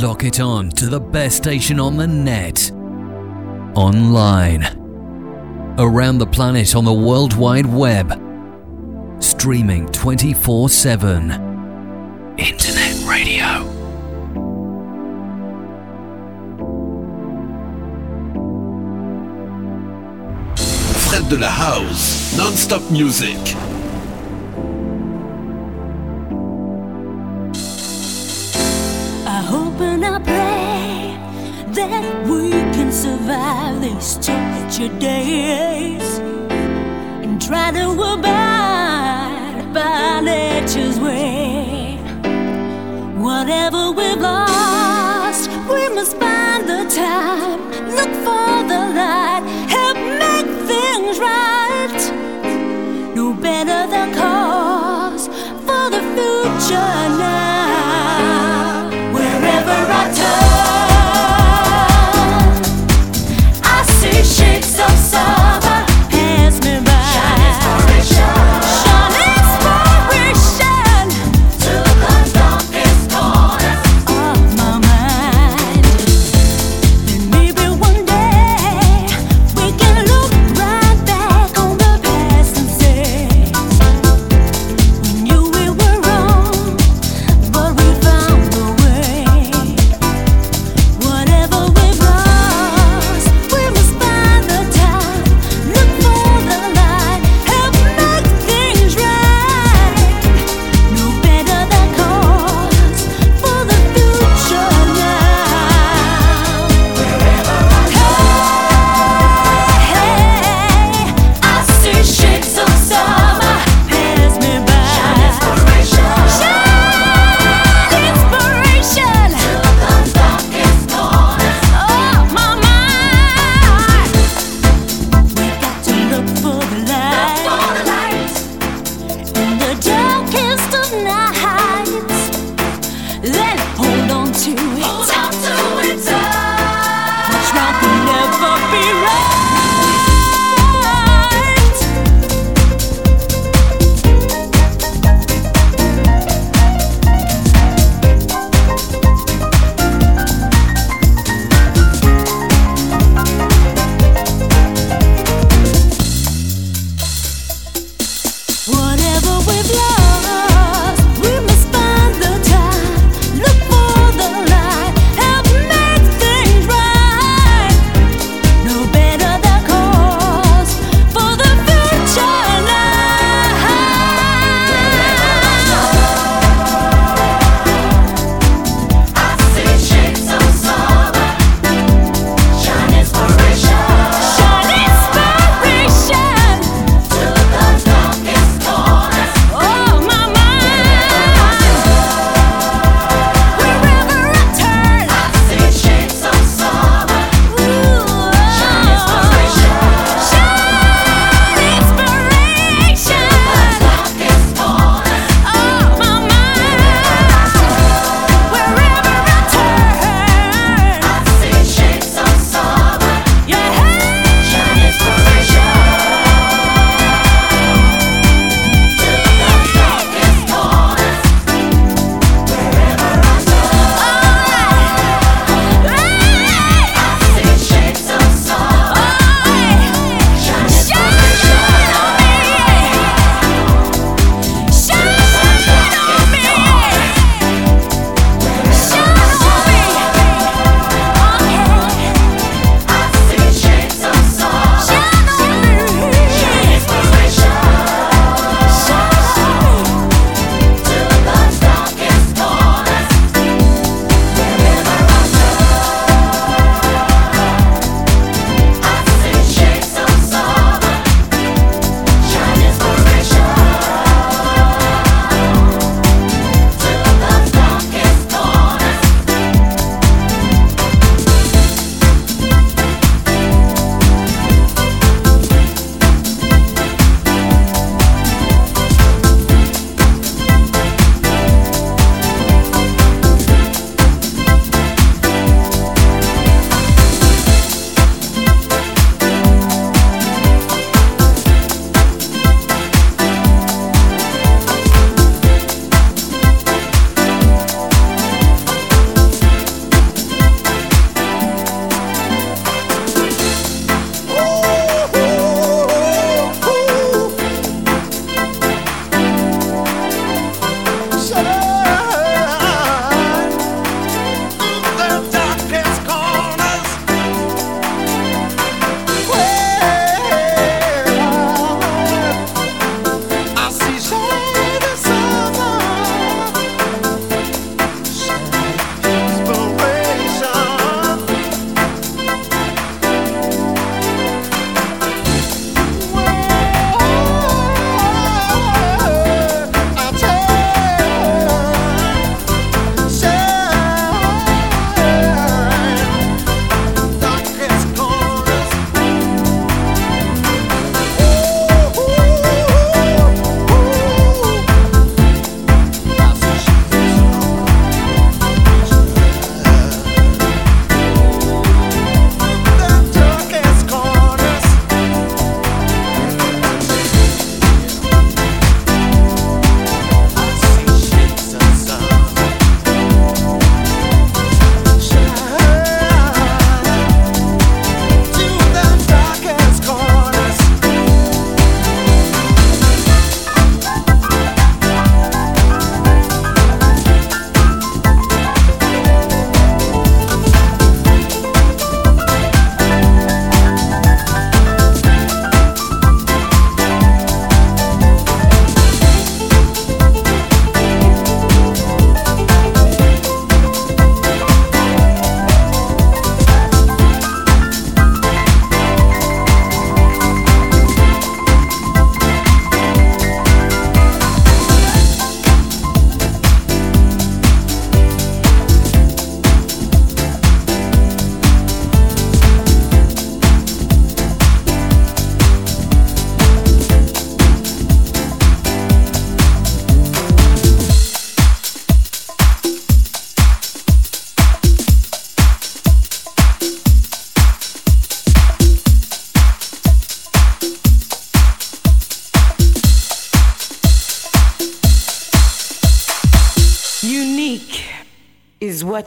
Lock it on to the best station on the net. Online. Around the planet on the World Wide Web. Streaming 24 7. Internet radio. Fred de la House, non-stop music. That we can survive these torture days and try to abide by nature's way. Whatever we've lost, we must find the time, look for the light, help make things right. No better the cause for the future now.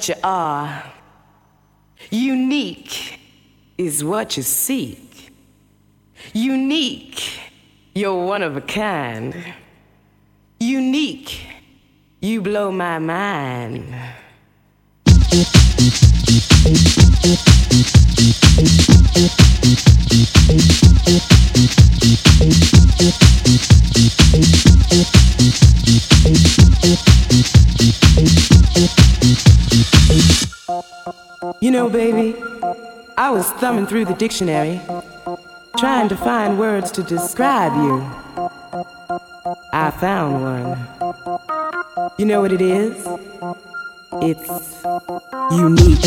What you are. Unique is what you seek. Unique, you're one of a kind. Unique, you blow my mind. Thumbing through the dictionary, trying to find words to describe you. I found one. You know what it is? It's unique.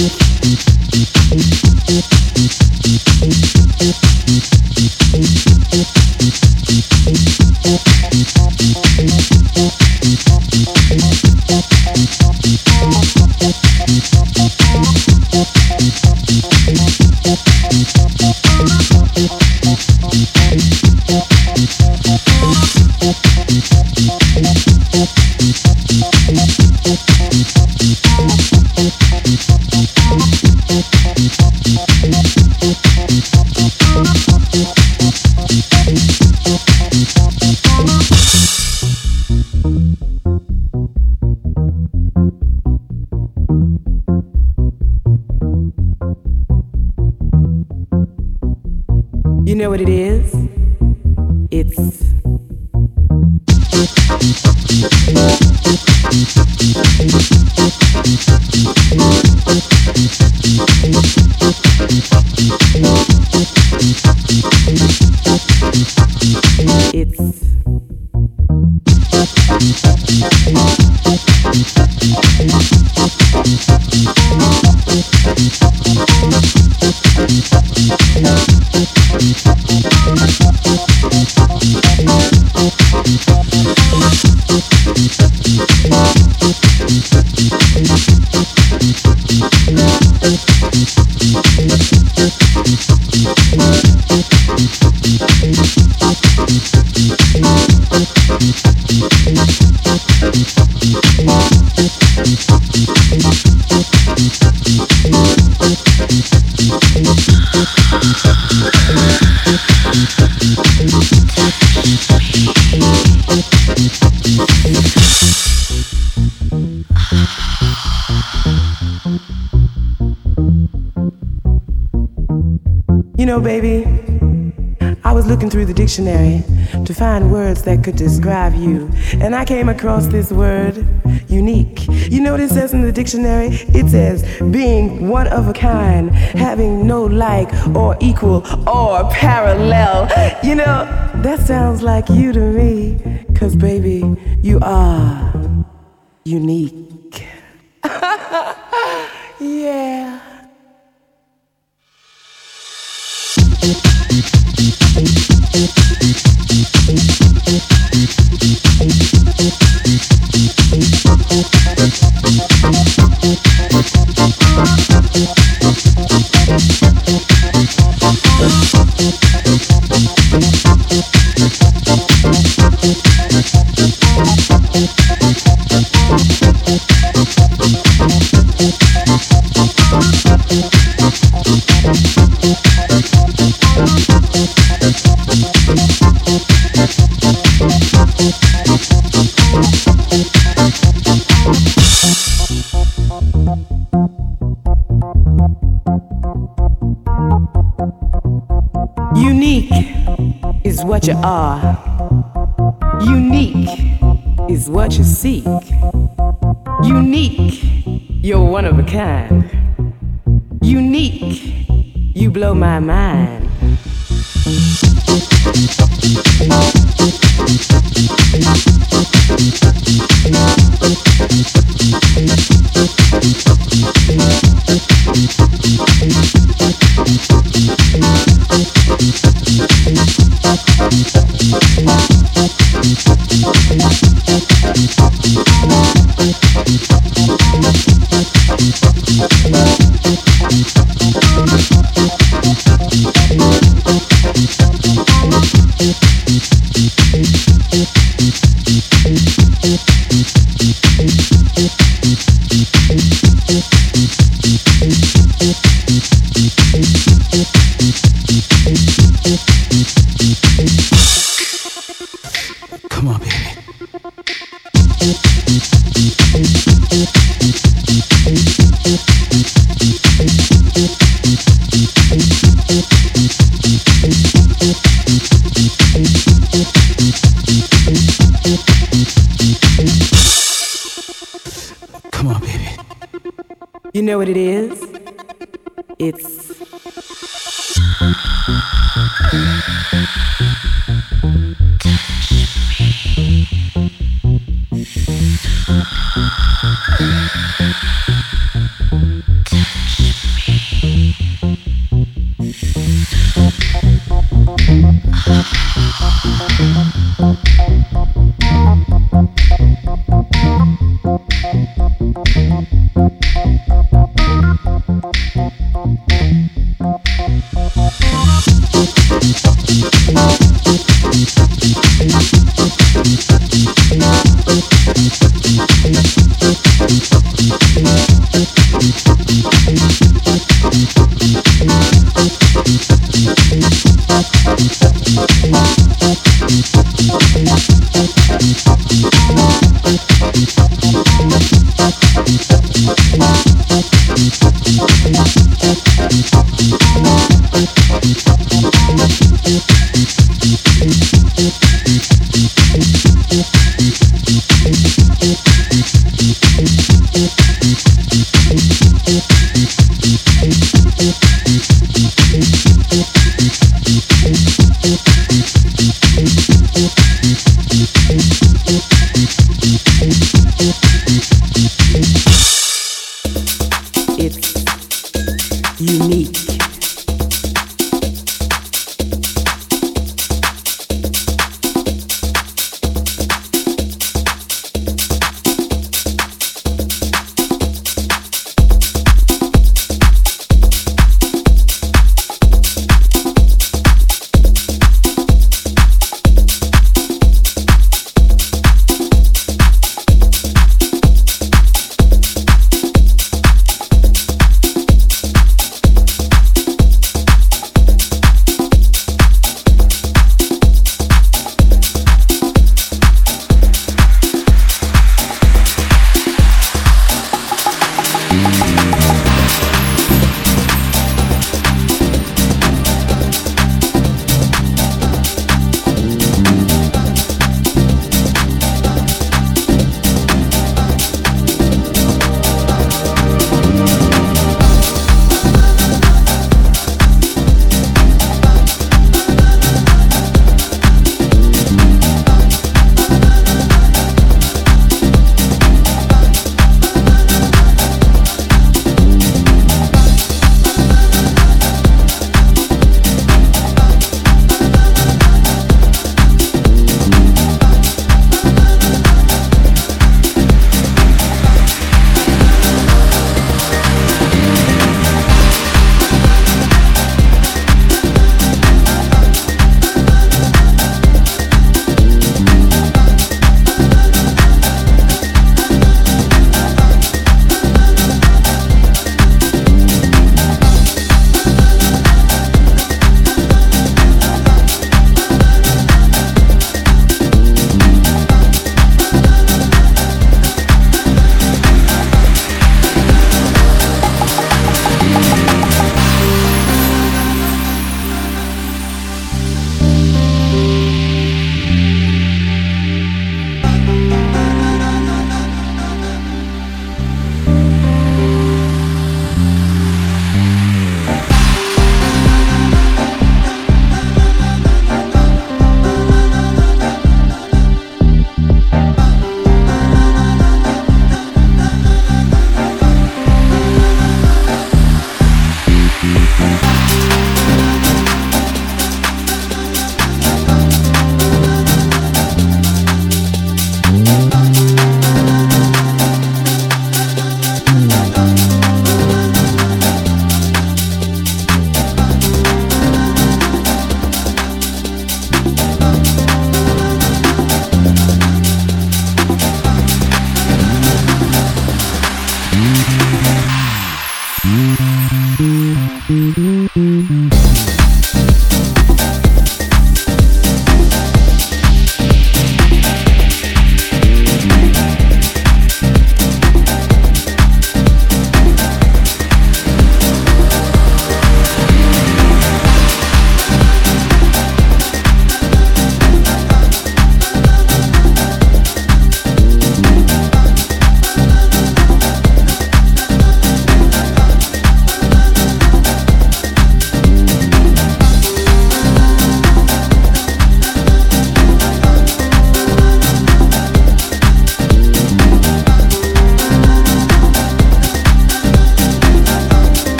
That could describe you, and I came across this word, unique. You know what it says in the dictionary? It says being one of a kind, having no like or equal or parallel. You know, that sounds like you to me, cause baby, you are unique. yeah. Unique you are. Unique is what you seek. Unique, you're one of a kind. Unique, you blow my mind.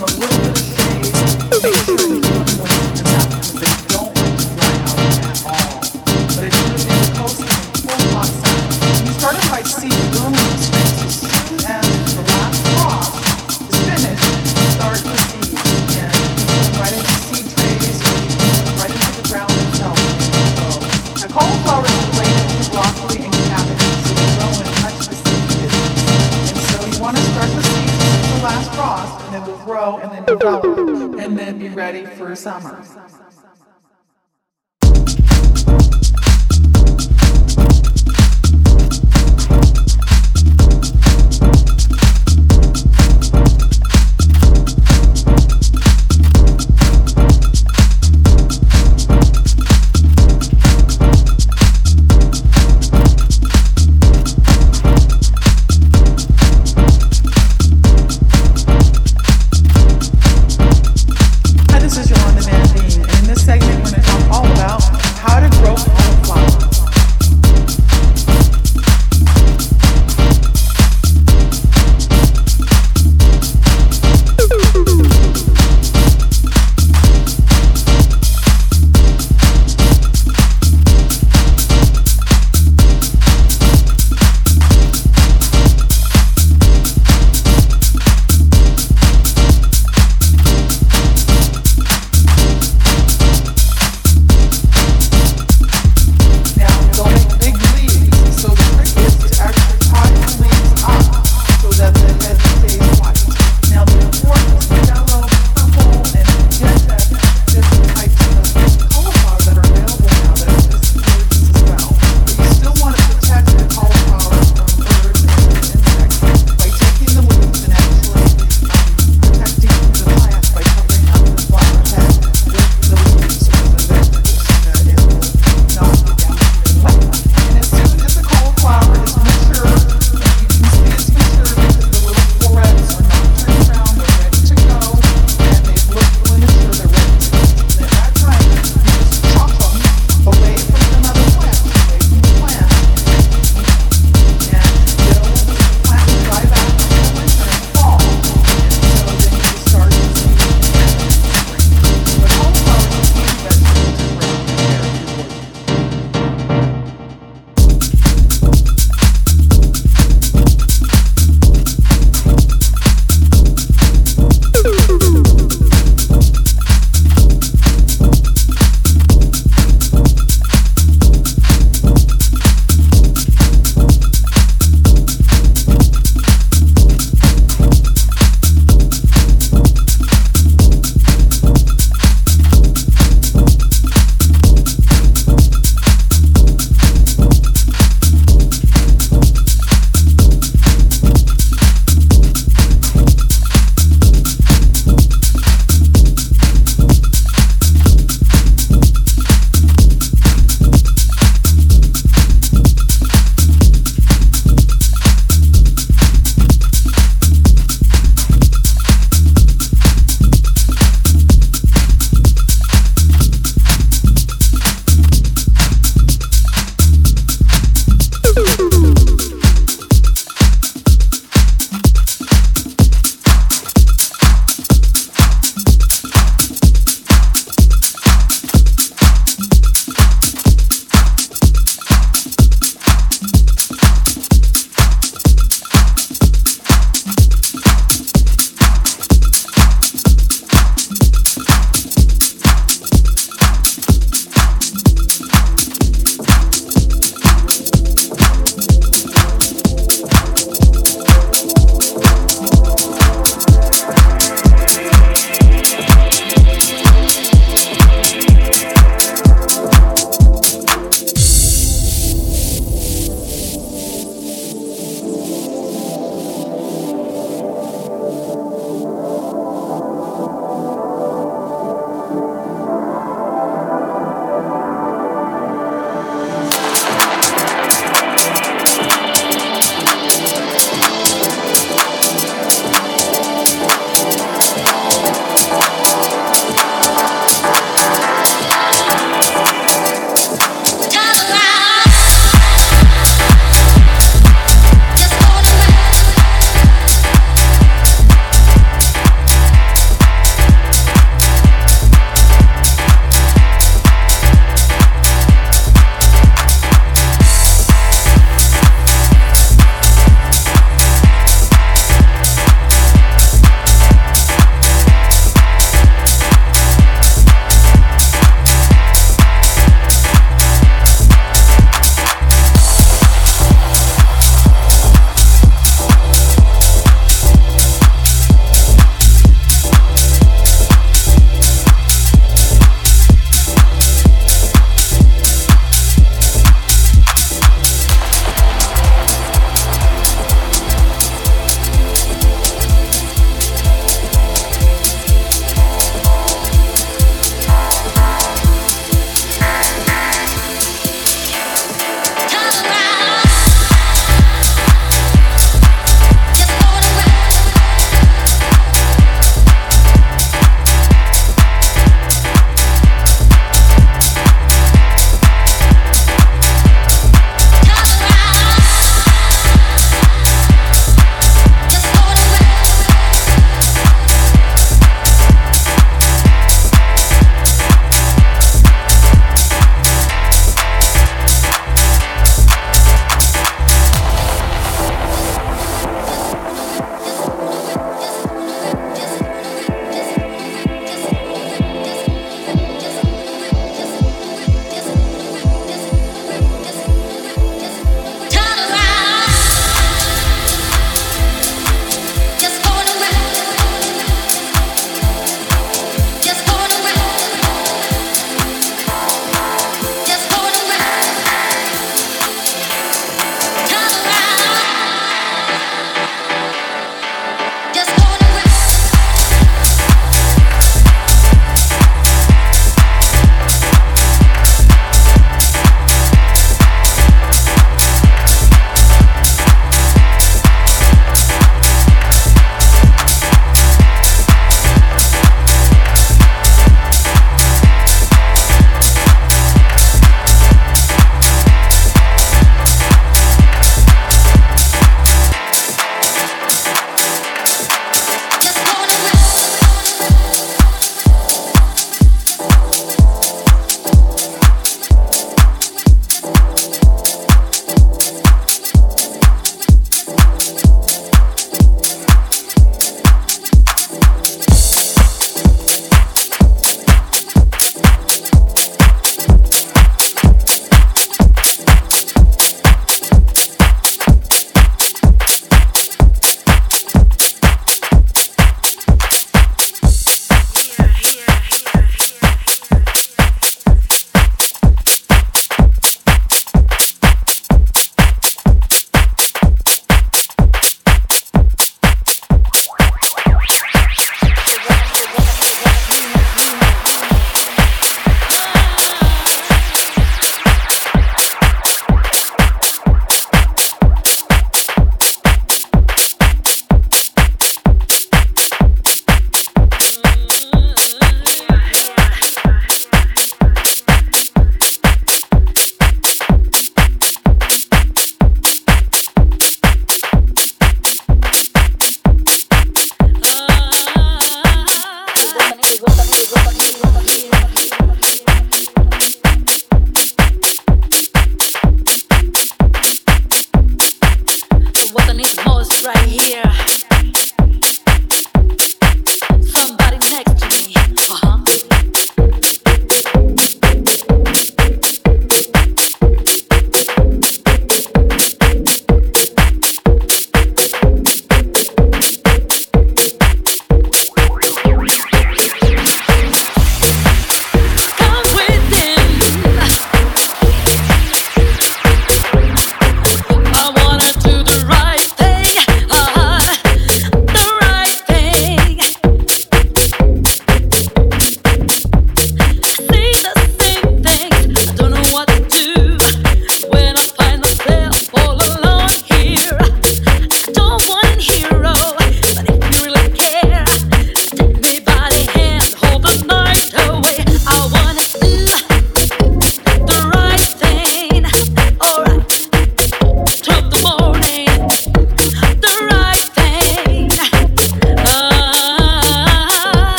a little bit. ready for summer.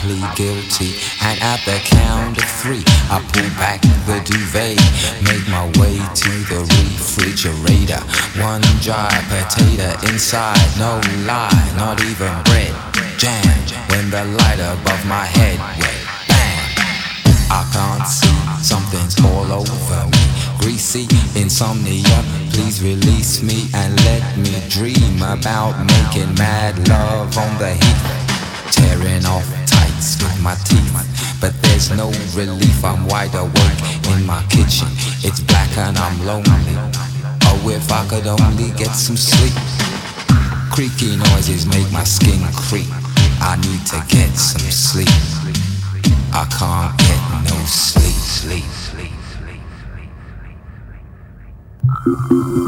Plead guilty, and at the count of three, I pull back the duvet, make my way to the refrigerator. One dry potato inside, no lie, not even bread. Jam when the light above my head went bang. I can't see, something's all over me. Greasy insomnia, please release me and let me dream about making mad love on the heat. Tearing off my teeth, but there's no relief. I'm wide awake in my kitchen. It's black and I'm lonely. Oh, if I could only get some sleep. Creaky noises make my skin creep. I need to get some sleep. I can't get no sleep, sleep, sleep, sleep.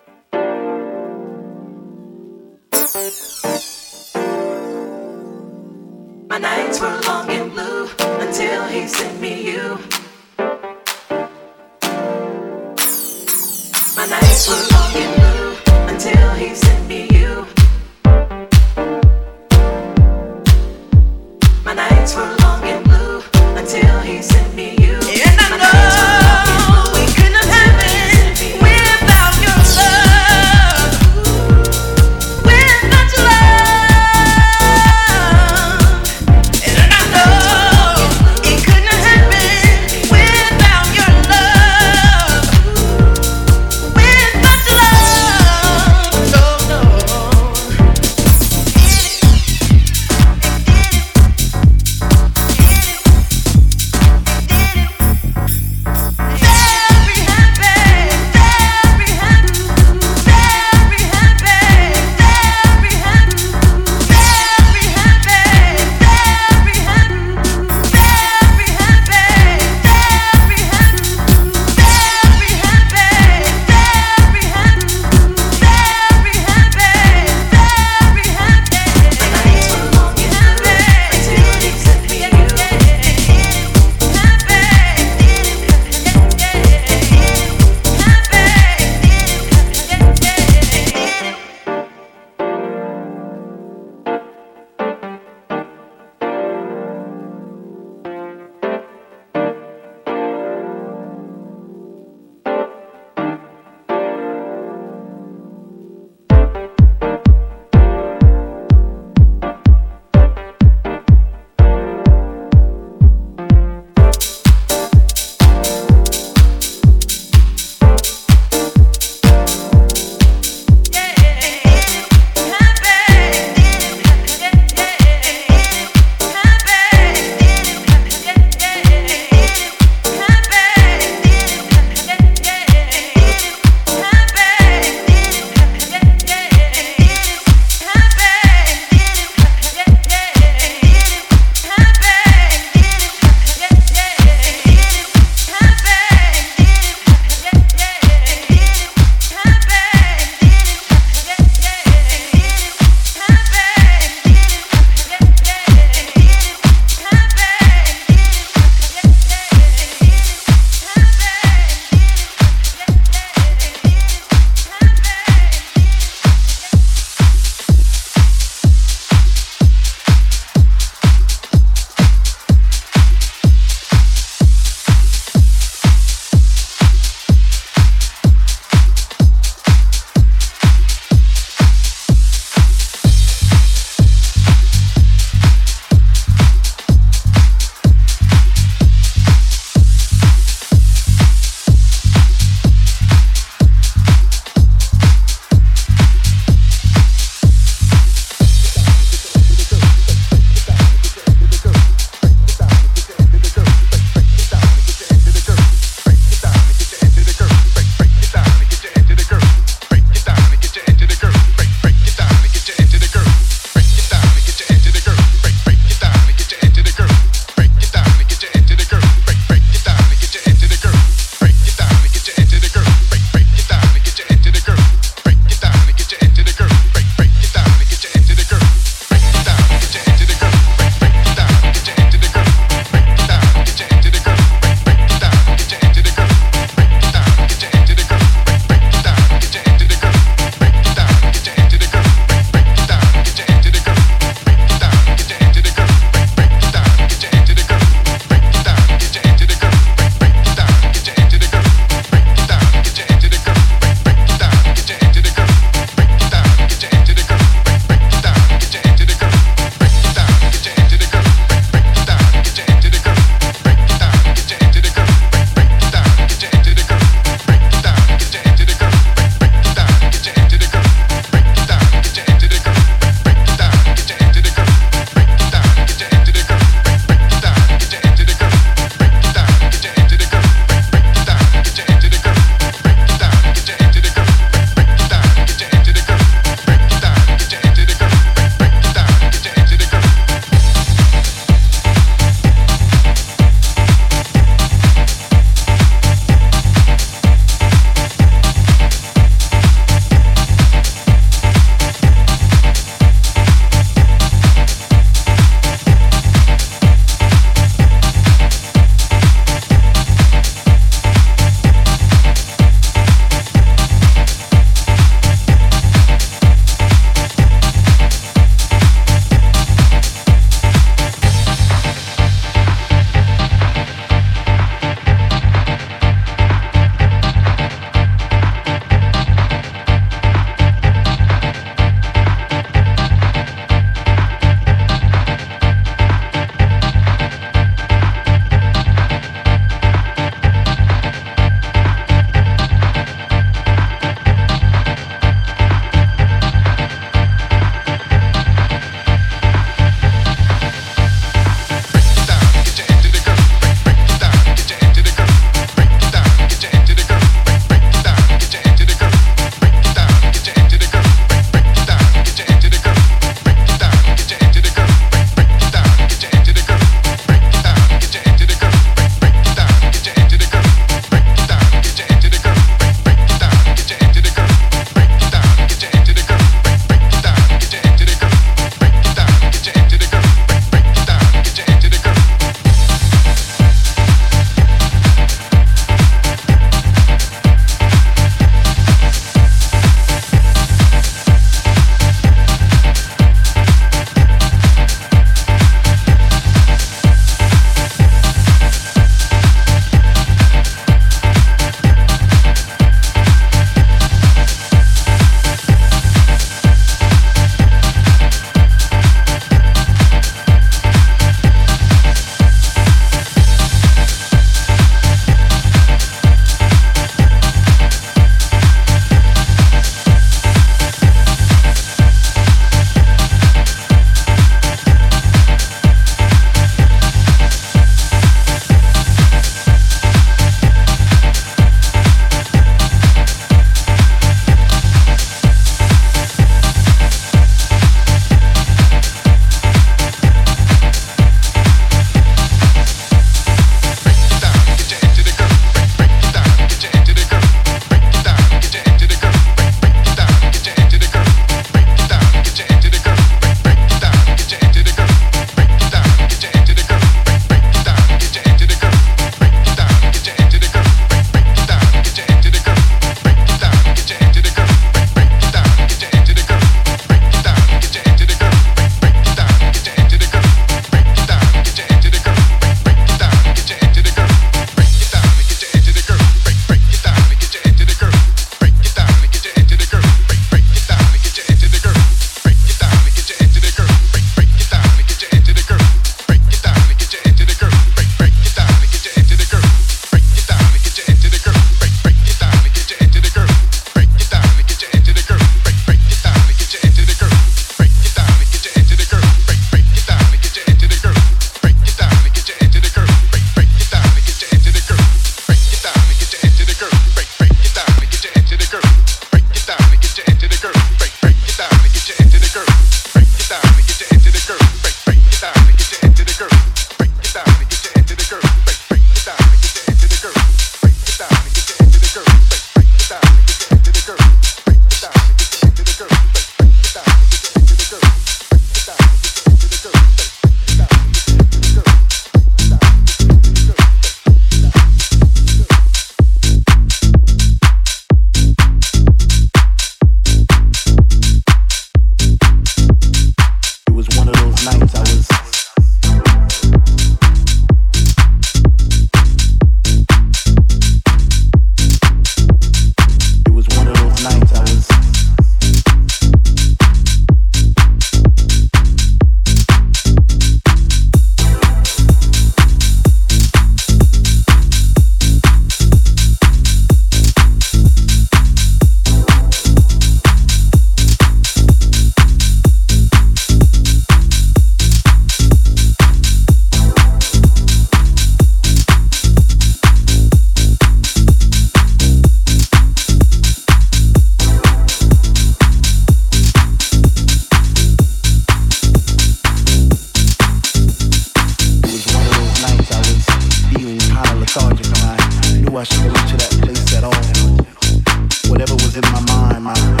at all. Whatever was in my mind, my